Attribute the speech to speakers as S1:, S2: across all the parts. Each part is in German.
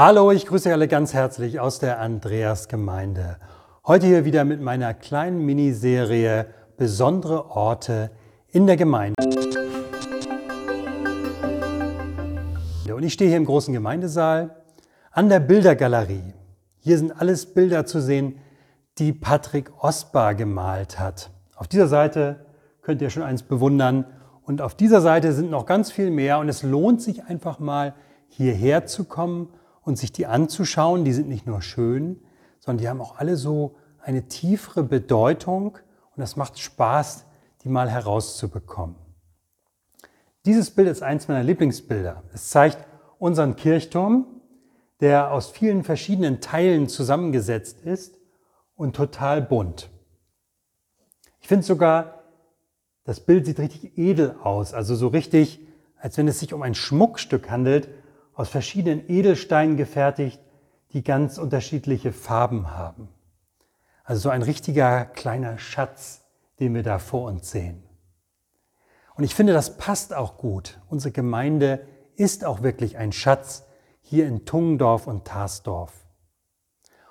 S1: Hallo, ich grüße alle ganz herzlich aus der Andreas Gemeinde. Heute hier wieder mit meiner kleinen Miniserie Besondere Orte in der Gemeinde. Und ich stehe hier im großen Gemeindesaal an der Bildergalerie. Hier sind alles Bilder zu sehen, die Patrick Osbar gemalt hat. Auf dieser Seite könnt ihr schon eins bewundern und auf dieser Seite sind noch ganz viel mehr und es lohnt sich einfach mal hierher zu kommen und sich die anzuschauen, die sind nicht nur schön, sondern die haben auch alle so eine tiefere Bedeutung und es macht Spaß, die mal herauszubekommen. Dieses Bild ist eins meiner Lieblingsbilder. Es zeigt unseren Kirchturm, der aus vielen verschiedenen Teilen zusammengesetzt ist und total bunt. Ich finde sogar, das Bild sieht richtig edel aus, also so richtig, als wenn es sich um ein Schmuckstück handelt, aus verschiedenen Edelsteinen gefertigt, die ganz unterschiedliche Farben haben. Also so ein richtiger kleiner Schatz, den wir da vor uns sehen. Und ich finde, das passt auch gut. Unsere Gemeinde ist auch wirklich ein Schatz hier in Tungendorf und Tarsdorf.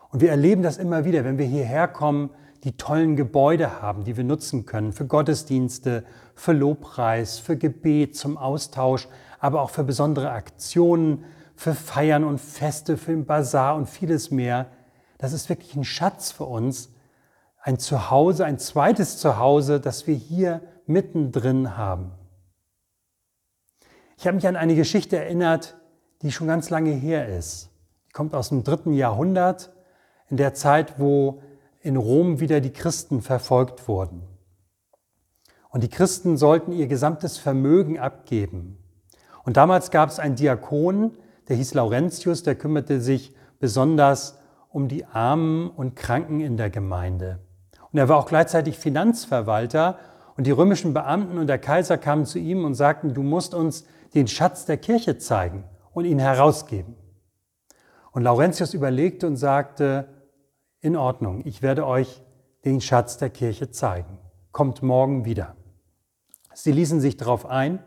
S1: Und wir erleben das immer wieder, wenn wir hierher kommen, die tollen Gebäude haben, die wir nutzen können für Gottesdienste, für Lobpreis, für Gebet, zum Austausch, aber auch für besondere Aktionen, für Feiern und Feste, für den Bazar und vieles mehr. Das ist wirklich ein Schatz für uns, ein Zuhause, ein zweites Zuhause, das wir hier mittendrin haben. Ich habe mich an eine Geschichte erinnert, die schon ganz lange her ist. Die kommt aus dem dritten Jahrhundert, in der Zeit, wo in Rom wieder die Christen verfolgt wurden. Und die Christen sollten ihr gesamtes Vermögen abgeben. Und damals gab es einen Diakon, der hieß Laurentius, der kümmerte sich besonders um die Armen und Kranken in der Gemeinde. Und er war auch gleichzeitig Finanzverwalter und die römischen Beamten und der Kaiser kamen zu ihm und sagten, du musst uns den Schatz der Kirche zeigen und ihn herausgeben. Und Laurentius überlegte und sagte, in Ordnung, ich werde euch den Schatz der Kirche zeigen. Kommt morgen wieder. Sie ließen sich darauf ein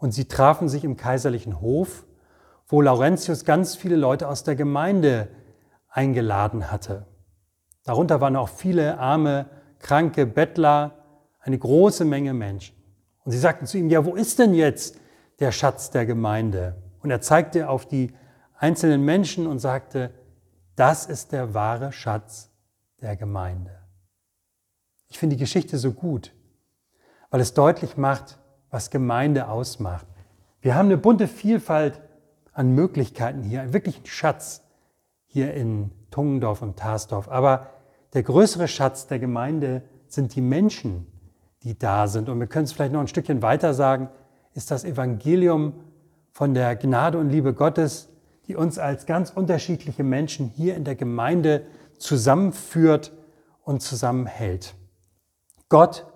S1: und sie trafen sich im kaiserlichen Hof, wo Laurentius ganz viele Leute aus der Gemeinde eingeladen hatte. Darunter waren auch viele arme, kranke Bettler, eine große Menge Menschen. Und sie sagten zu ihm, ja, wo ist denn jetzt der Schatz der Gemeinde? Und er zeigte auf die einzelnen Menschen und sagte, das ist der wahre Schatz der Gemeinde. Ich finde die Geschichte so gut, weil es deutlich macht, was Gemeinde ausmacht. Wir haben eine bunte Vielfalt an Möglichkeiten hier, wirklich einen Schatz hier in Tungendorf und Tarsdorf. Aber der größere Schatz der Gemeinde sind die Menschen, die da sind. Und wir können es vielleicht noch ein Stückchen weiter sagen, ist das Evangelium von der Gnade und Liebe Gottes, die uns als ganz unterschiedliche Menschen hier in der Gemeinde zusammenführt und zusammenhält. Gott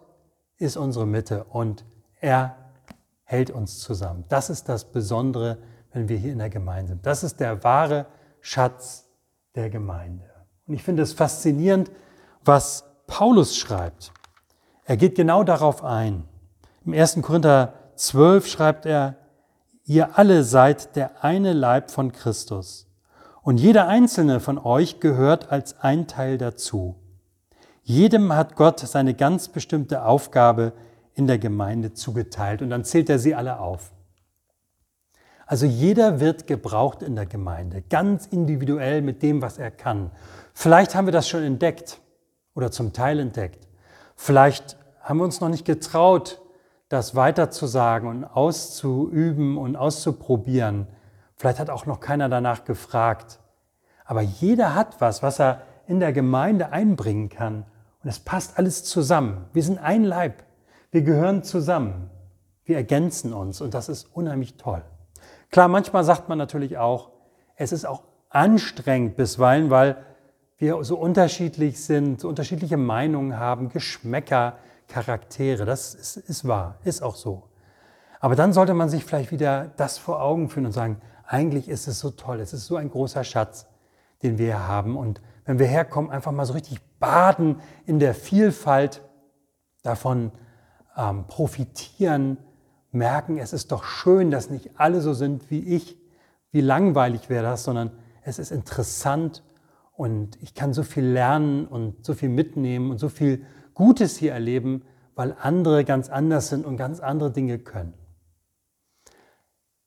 S1: ist unsere Mitte und er hält uns zusammen. Das ist das Besondere, wenn wir hier in der Gemeinde sind. Das ist der wahre Schatz der Gemeinde. Und ich finde es faszinierend, was Paulus schreibt. Er geht genau darauf ein. Im 1. Korinther 12 schreibt er, ihr alle seid der eine Leib von Christus. Und jeder einzelne von euch gehört als ein Teil dazu. Jedem hat Gott seine ganz bestimmte Aufgabe in der Gemeinde zugeteilt. Und dann zählt er sie alle auf. Also jeder wird gebraucht in der Gemeinde, ganz individuell mit dem, was er kann. Vielleicht haben wir das schon entdeckt oder zum Teil entdeckt. Vielleicht haben wir uns noch nicht getraut, das weiterzusagen und auszuüben und auszuprobieren. Vielleicht hat auch noch keiner danach gefragt. Aber jeder hat was, was er in der Gemeinde einbringen kann. Und es passt alles zusammen. Wir sind ein Leib. Wir gehören zusammen. Wir ergänzen uns und das ist unheimlich toll. Klar, manchmal sagt man natürlich auch, es ist auch anstrengend bisweilen, weil wir so unterschiedlich sind, so unterschiedliche Meinungen haben, Geschmäcker, Charaktere. Das ist, ist wahr, ist auch so. Aber dann sollte man sich vielleicht wieder das vor Augen führen und sagen, eigentlich ist es so toll, es ist so ein großer Schatz, den wir haben. Und wenn wir herkommen, einfach mal so richtig baden in der Vielfalt davon, ähm, profitieren, merken, es ist doch schön, dass nicht alle so sind wie ich, wie langweilig wäre das, sondern es ist interessant und ich kann so viel lernen und so viel mitnehmen und so viel Gutes hier erleben, weil andere ganz anders sind und ganz andere Dinge können.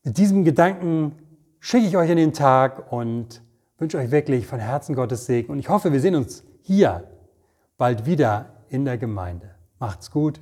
S1: Mit diesem Gedanken schicke ich euch in den Tag und wünsche euch wirklich von Herzen Gottes Segen. Und ich hoffe, wir sehen uns hier bald wieder in der Gemeinde. Macht's gut